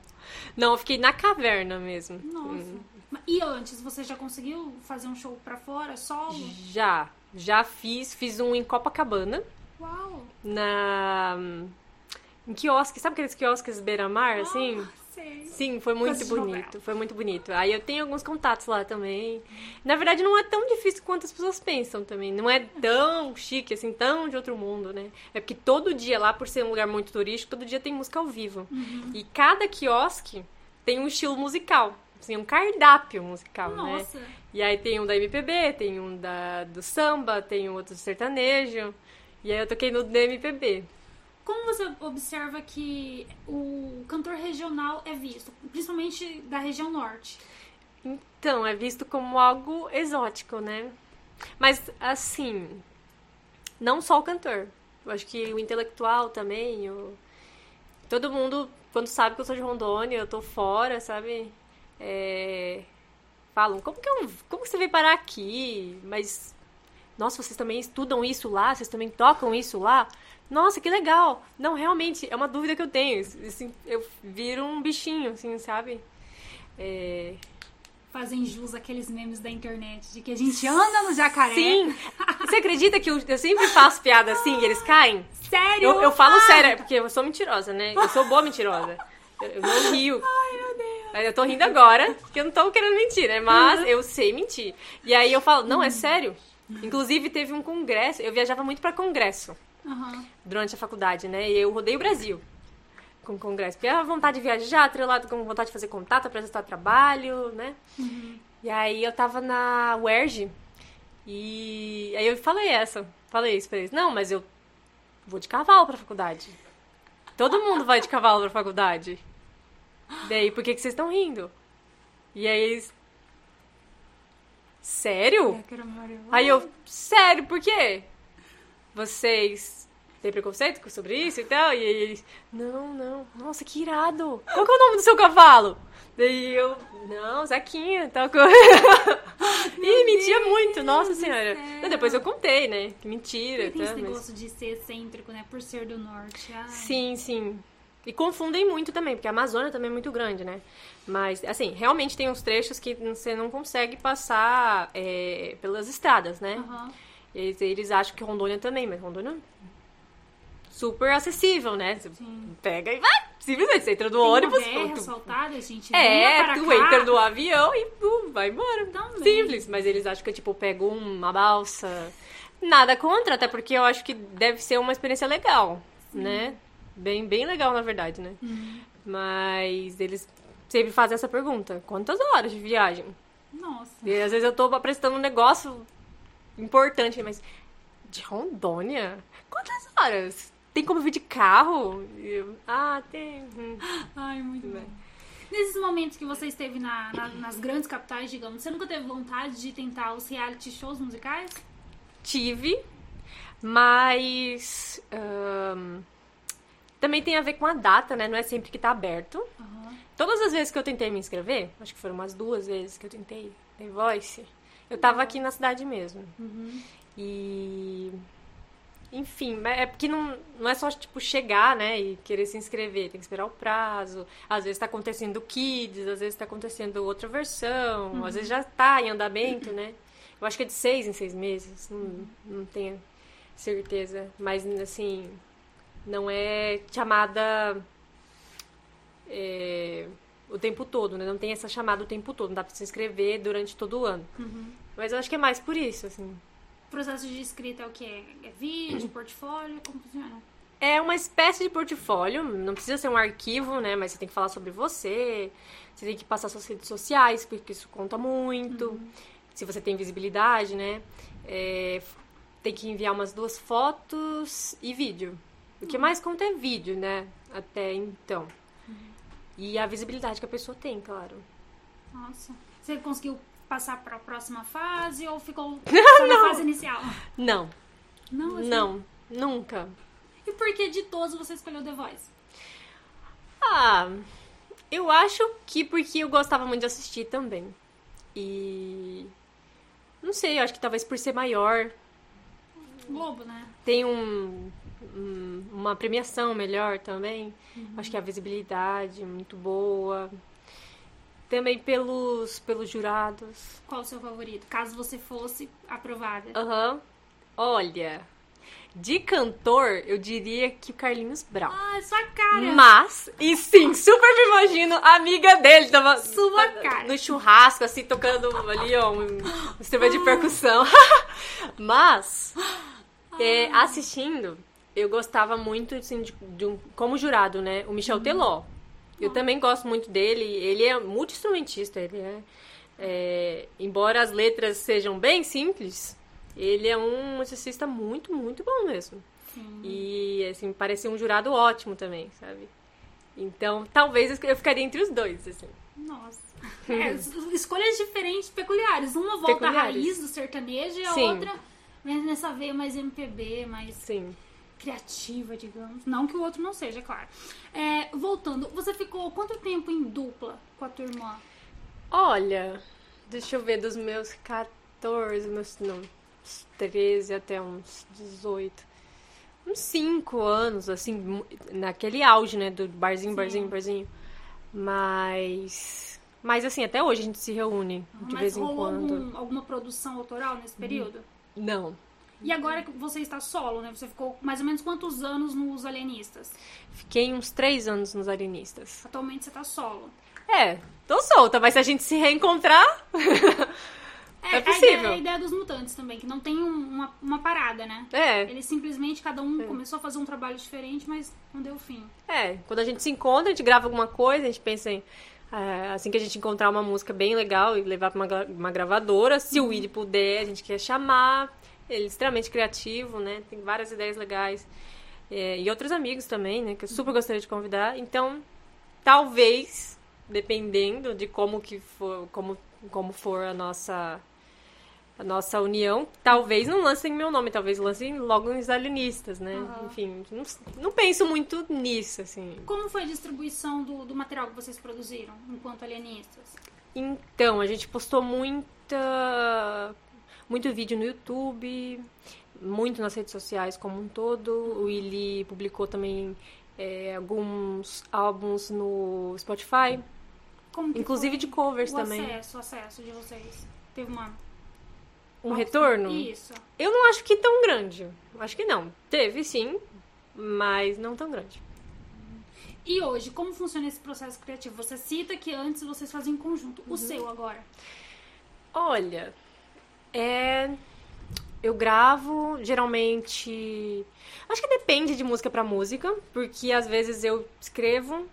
Não, eu fiquei na caverna mesmo. Nossa. Hum. E antes, você já conseguiu fazer um show pra fora, solo? Já. Já fiz. Fiz um em Copacabana. Uau! Na. Em quiosque, sabe aqueles quiosques beira-mar, assim? Sei. Sim, foi muito bonito. Foi muito bonito. Aí eu tenho alguns contatos lá também. Na verdade, não é tão difícil quanto as pessoas pensam também. Não é tão chique, assim, tão de outro mundo, né? É porque todo dia lá, por ser um lugar muito turístico, todo dia tem música ao vivo. Uhum. E cada quiosque tem um estilo musical. Assim, um cardápio musical, Nossa. né? E aí tem um da MPB, tem um da, do samba, tem um outro do sertanejo. E aí eu toquei no DMPB. Como você observa que o cantor regional é visto, principalmente da região norte? Então, é visto como algo exótico, né? Mas, assim, não só o cantor. Eu acho que o intelectual também, o... todo mundo, quando sabe que eu sou de Rondônia, eu tô fora, sabe? É... Falam, como que, eu... como que você veio parar aqui? Mas nossa, vocês também estudam isso lá? Vocês também tocam isso lá? Nossa, que legal! Não, realmente, é uma dúvida que eu tenho. Assim, eu viro um bichinho, assim, sabe? É... Fazem jus aqueles memes da internet de que a gente anda no jacaré. Sim! Você acredita que eu, eu sempre faço piada assim e eles caem? Sério? Eu, eu falo ah! sério, porque eu sou mentirosa, né? Eu sou boa mentirosa. Eu, eu não rio. Eu tô rindo agora, porque eu não tô querendo mentir, né? Mas uhum. eu sei mentir. E aí eu falo, não, é sério? Inclusive, teve um congresso, eu viajava muito para congresso uhum. durante a faculdade, né? E eu rodei o Brasil com congresso. Porque a vontade de viajar, atrelado com vontade de fazer contato, apresentar trabalho, né? Uhum. E aí eu tava na UERJ e aí eu falei essa, falei isso pra eles. Não, mas eu vou de cavalo pra faculdade. Todo mundo vai de cavalo pra faculdade. Daí, por que, que vocês estão rindo? E aí eles, Sério? É, Aí eu, sério, por quê? Vocês têm preconceito sobre isso e tal? E aí eles, não, não, nossa, que irado. Qual que é o nome do seu cavalo? Daí eu, não, Zequinha, tal coisa. e mentia muito, nossa senhora. Então, depois eu contei, né? Que mentira. Tem tá, esse mas... negócio de ser excêntrico, né? Por ser do norte. Ai. Sim, sim. E confundem muito também, porque a Amazônia também é muito grande, né? Mas, assim, realmente tem uns trechos que você não consegue passar é, pelas estradas, né? Uhum. Eles, eles acham que Rondônia também, mas Rondônia super acessível, né? Você Sim. pega e vai. Simplesmente, você entra no Tem ônibus. Uma tu, assaltada, gente. é, tu cá. entra no avião e vai embora. Também. Simples. Mas eles acham que, tipo, pego uma balsa. Nada contra, até porque eu acho que deve ser uma experiência legal, Sim. né? Bem, bem legal, na verdade, né? Uhum. Mas eles sempre fazem essa pergunta: quantas horas de viagem? Nossa. E às vezes eu tô apresentando um negócio importante, mas de Rondônia? Quantas horas? Tem como vir de carro? Eu, ah, tem. Hum. Ai, muito bem. Nesses momentos que você esteve na, na, nas grandes capitais, digamos, você nunca teve vontade de tentar os reality shows musicais? Tive, mas. Um, também tem a ver com a data, né? Não é sempre que tá aberto. Uhum. Todas as vezes que eu tentei me inscrever, acho que foram umas duas vezes que eu tentei The Voice, eu tava aqui na cidade mesmo. Uhum. E. Enfim, é porque não, não é só, tipo, chegar, né, e querer se inscrever. Tem que esperar o prazo. Às vezes tá acontecendo Kids, às vezes tá acontecendo outra versão, Uhum. às vezes já tá em andamento, né? Eu acho que é de seis em seis meses, não, não tenho certeza. Mas, assim, não é chamada é, o tempo todo, né? Não tem essa chamada o tempo todo, não dá pra se inscrever durante todo o ano. Uhum. Mas eu acho que é mais por isso, assim. O processo de escrita é o que? É vídeo, portfólio? Como funciona? É uma espécie de portfólio, não precisa ser um arquivo, né? Mas você tem que falar sobre você, você tem que passar suas redes sociais, porque isso conta muito. Uhum. Se você tem visibilidade, né? É, tem que enviar umas duas fotos e vídeo. O que mais conta é vídeo, né? Até então. E a visibilidade que a pessoa tem, claro. Nossa. Você conseguiu passar para a próxima fase ou ficou só na fase inicial? Não. Não, assim? Não, nunca. E por que de todos você escolheu The Voice? Ah, eu acho que porque eu gostava muito de assistir também. E. Não sei, eu acho que talvez por ser maior. Globo, né? Tem um, um uma premiação melhor também. Uhum. Acho que a visibilidade muito boa. Também pelos, pelos jurados. Qual o seu favorito? Caso você fosse aprovada. Aham. Uhum. Olha, de cantor, eu diria que o Carlinhos Brown. Ah, sua cara. Mas, e sim, super me imagino a amiga dele tava sua cara. no churrasco, assim, tocando ali, ó, um, um instrumento de percussão. Mas, é, assistindo, eu gostava muito, assim, de, de um, como jurado, né? O Michel uhum. Teló. Eu também gosto muito dele. Ele é multi-instrumentista, ele é, é... Embora as letras sejam bem simples, ele é um musicista muito, muito bom mesmo. Sim. E, assim, parecia um jurado ótimo também, sabe? Então, talvez eu ficaria entre os dois, assim. Nossa. É, escolhas diferentes, peculiares. Uma volta peculiares. à raiz do sertanejo e a Sim. outra nessa veia mais MPB, mais Sim. Criativa, digamos. Não que o outro não seja, claro. É, voltando, você ficou quanto tempo em dupla com a tua irmã? Olha, deixa eu ver, dos meus 14, meus, não, 13 até uns 18. Uns 5 anos, assim, naquele auge, né? Do barzinho, Sim. barzinho, barzinho. Mas. Mas assim, até hoje a gente se reúne de Mas vez em quando. Algum, alguma produção autoral nesse período? Não. E agora que você está solo, né? Você ficou mais ou menos quantos anos nos Alienistas? Fiquei uns três anos nos Alienistas. Atualmente você está solo. É, tô solta, mas se a gente se reencontrar. É, é possível. A ideia, a ideia, dos mutantes também, que não tem uma, uma parada, né? É. Eles simplesmente, cada um é. começou a fazer um trabalho diferente, mas não deu fim. É, quando a gente se encontra, a gente grava alguma coisa, a gente pensa em. É, assim que a gente encontrar uma música bem legal e levar pra uma, uma gravadora, se uhum. o Willy puder, a gente quer chamar. Ele é extremamente criativo, né? Tem várias ideias legais. É, e outros amigos também, né? Que eu super gostaria de convidar. Então, talvez, dependendo de como que for, como, como for a nossa a nossa união, talvez não lancem meu nome, talvez lancem logo nos alienistas, né? Uhum. Enfim, não, não, penso muito nisso, assim. Como foi a distribuição do, do material que vocês produziram enquanto alienistas? Então, a gente postou muita, muito vídeo no YouTube, muito nas redes sociais como um todo. O Willy publicou também é, alguns álbuns no Spotify. inclusive de covers o também. acesso, o acesso de vocês. Teve uma um retorno? Isso. Eu não acho que tão grande. Acho que não. Teve sim, mas não tão grande. E hoje, como funciona esse processo criativo? Você cita que antes vocês faziam em conjunto. O uhum. seu agora? Olha, é. Eu gravo geralmente. Acho que depende de música para música, porque às vezes eu escrevo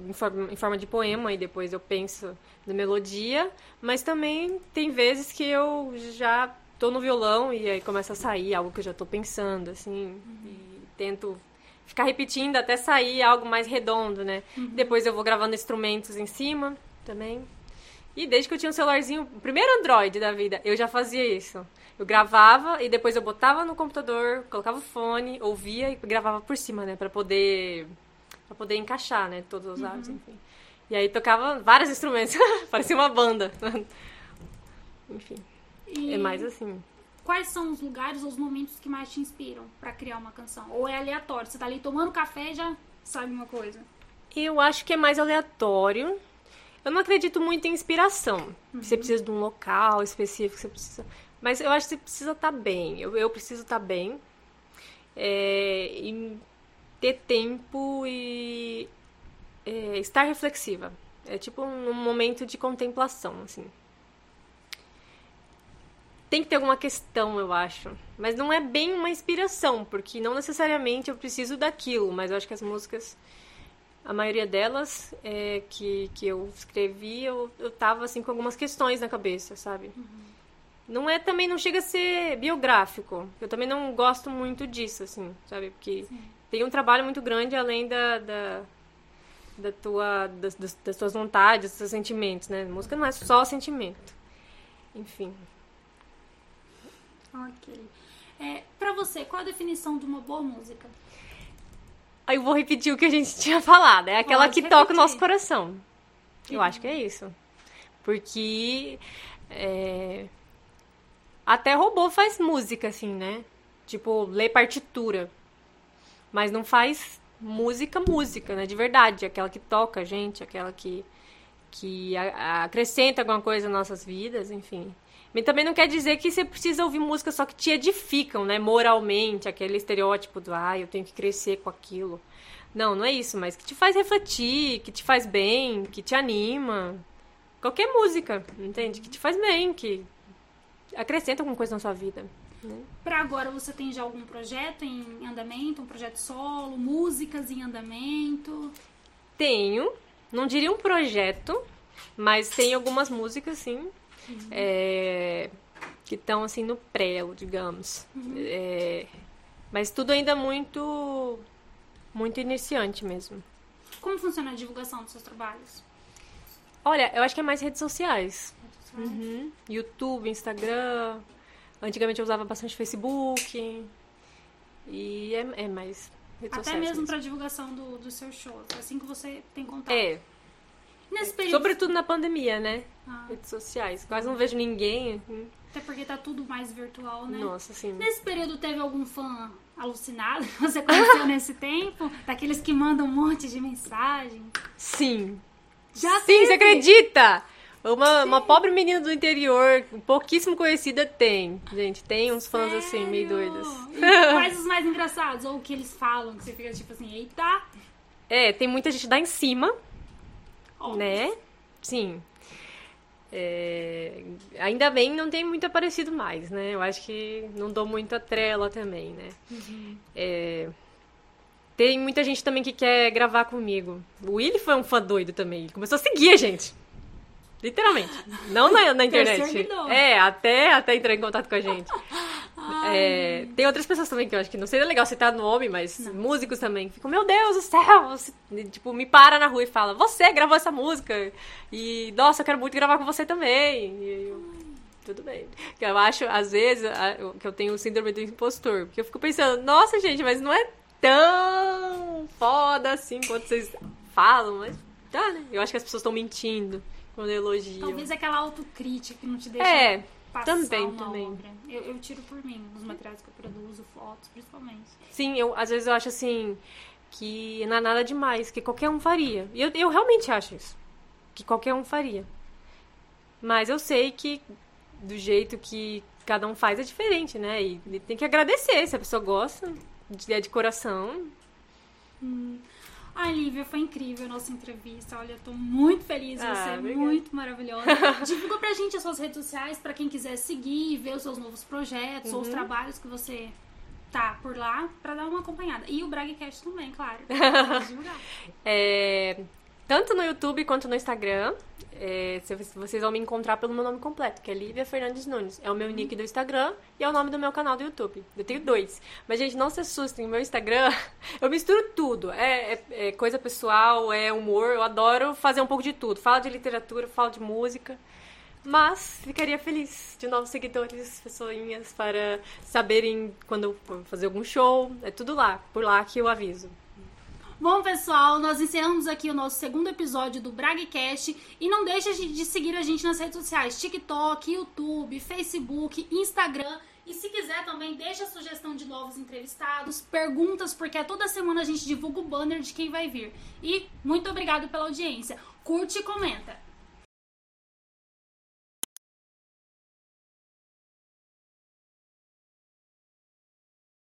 em forma, de poema e depois eu penso na melodia, mas também tem vezes que eu já tô no violão e aí começa a sair algo que eu já tô pensando, assim, uhum. e tento ficar repetindo até sair algo mais redondo, né? Uhum. Depois eu vou gravando instrumentos em cima também. E desde que eu tinha um celularzinho, o primeiro Android da vida, eu já fazia isso. Eu gravava e depois eu botava no computador, colocava o fone, ouvia e gravava por cima, né, para poder para poder encaixar, né, todos os áudios, uhum. enfim. E aí tocava vários instrumentos, parecia uma banda. enfim. E é mais assim. Quais são os lugares ou os momentos que mais te inspiram para criar uma canção? Ou é aleatório? Você tá ali tomando café e já sabe uma coisa? Eu acho que é mais aleatório. Eu não acredito muito em inspiração. Uhum. Você precisa de um local específico, você precisa. Mas eu acho que você precisa estar tá bem. Eu, eu preciso estar tá bem. É, e ter tempo e é, estar reflexiva. É tipo um momento de contemplação, assim. tem que ter alguma questão, eu acho. Mas não é bem uma inspiração, porque não necessariamente eu preciso daquilo, mas eu acho que as músicas, a maioria delas é, que, que eu escrevi, eu, eu tava assim com algumas questões na cabeça, sabe? Uhum. Não é também, não chega a ser biográfico. Eu também não gosto muito disso, assim, sabe? Porque Sim. tem um trabalho muito grande além da, da da tua, das, das, tuas vontades, dos seus sentimentos, né? música não é só sentimento. Enfim. Ok. É, pra você, qual a definição de uma boa música? Aí eu vou repetir o que a gente tinha falado. É aquela Pode que repetir. toca o nosso coração. Eu acho que é isso. Porque é... até robô faz música, assim, né? Tipo, lê partitura. Mas não faz música, música, né? De verdade. Aquela que toca a gente, aquela que, que acrescenta alguma coisa nas nossas vidas, enfim. Mas também não quer dizer que você precisa ouvir músicas só que te edificam, né? Moralmente, aquele estereótipo do, ah, eu tenho que crescer com aquilo. Não, não é isso, mas que te faz refletir, que te faz bem, que te anima. Qualquer música, entende? Que te faz bem, que acrescenta alguma coisa na sua vida. Né? Para agora, você tem já algum projeto em andamento, um projeto solo, músicas em andamento? Tenho. Não diria um projeto, mas tem algumas músicas, sim, uhum. é, que estão assim no prelo, digamos. Uhum. É, mas tudo ainda muito muito iniciante mesmo. Como funciona a divulgação dos seus trabalhos? Olha, eu acho que é mais redes sociais. Redes sociais. Uhum. YouTube, Instagram. Antigamente eu usava bastante Facebook. E é, é mais redes Até sociais. mesmo para divulgação do, do seu show. Assim que você tem contato. É. Nesse período... Sobretudo na pandemia, né? Ah. Redes sociais. Quase não vejo ninguém. Assim. Até porque tá tudo mais virtual, né? Nossa, sim. Nesse período teve algum fã alucinado que você conheceu nesse tempo? Daqueles que mandam um monte de mensagem? Sim. Já Sim, teve? você acredita? Uma, uma pobre menina do interior, pouquíssimo conhecida, tem. Gente, tem uns fãs Sério? assim, meio doidos. E quais os mais engraçados? Ou o que eles falam, que você fica tipo assim, eita! É, tem muita gente lá em cima, né? Sim. É, ainda bem não tem muito aparecido mais, né? Eu acho que não dou muita trela também, né? Uhum. É, tem muita gente também que quer gravar comigo. O Willy foi um fã doido também. Ele começou a seguir a gente. Literalmente. Não na, na internet. É, até, até entrar em contato com a gente. É, tem outras pessoas também que eu acho que não seria legal citar nome, mas não. músicos também ficam, meu Deus do céu! Você, tipo, me para na rua e fala, você gravou essa música? E, nossa, eu quero muito gravar com você também. E eu, tudo bem. Eu acho, às vezes, que eu tenho o síndrome do impostor. Porque eu fico pensando, nossa, gente, mas não é tão foda assim quanto vocês falam, mas tá, né? Eu acho que as pessoas estão mentindo quando elogiam. Talvez aquela autocrítica que não te deixa. É, também, também. Obra. Eu, eu tiro por mim, nos materiais que eu produzo, fotos, principalmente. Sim, eu às vezes eu acho assim que não é nada demais, que qualquer um faria. E eu, eu realmente acho isso. Que qualquer um faria. Mas eu sei que do jeito que cada um faz é diferente, né? E, e tem que agradecer se a pessoa gosta, é de coração. Hum. Ai, Lívia, foi incrível a nossa entrevista. Olha, eu tô muito feliz. Ah, você é muito maravilhosa. Divulga pra gente as suas redes sociais para quem quiser seguir, ver os seus novos projetos uhum. ou os uhum. trabalhos que você tá por lá para dar uma acompanhada. E o Bragcast também, claro. é, tanto no YouTube quanto no Instagram. É, vocês vão me encontrar pelo meu nome completo, que é Lívia Fernandes Nunes. É o meu nick do Instagram e é o nome do meu canal do YouTube. Eu tenho dois. Mas, gente, não se assustem. Meu Instagram, eu misturo tudo. É, é, é coisa pessoal, é humor. Eu adoro fazer um pouco de tudo. Falo de literatura, falo de música. Mas ficaria feliz de novos seguidores, pessoinhas, para saberem quando eu fazer algum show. É tudo lá, por lá que eu aviso. Bom, pessoal, nós encerramos aqui o nosso segundo episódio do Bragcast e não deixe de seguir a gente nas redes sociais, TikTok, YouTube, Facebook, Instagram. E se quiser também, deixa a sugestão de novos entrevistados, perguntas, porque toda semana a gente divulga o banner de quem vai vir. E muito obrigado pela audiência. Curte e comenta.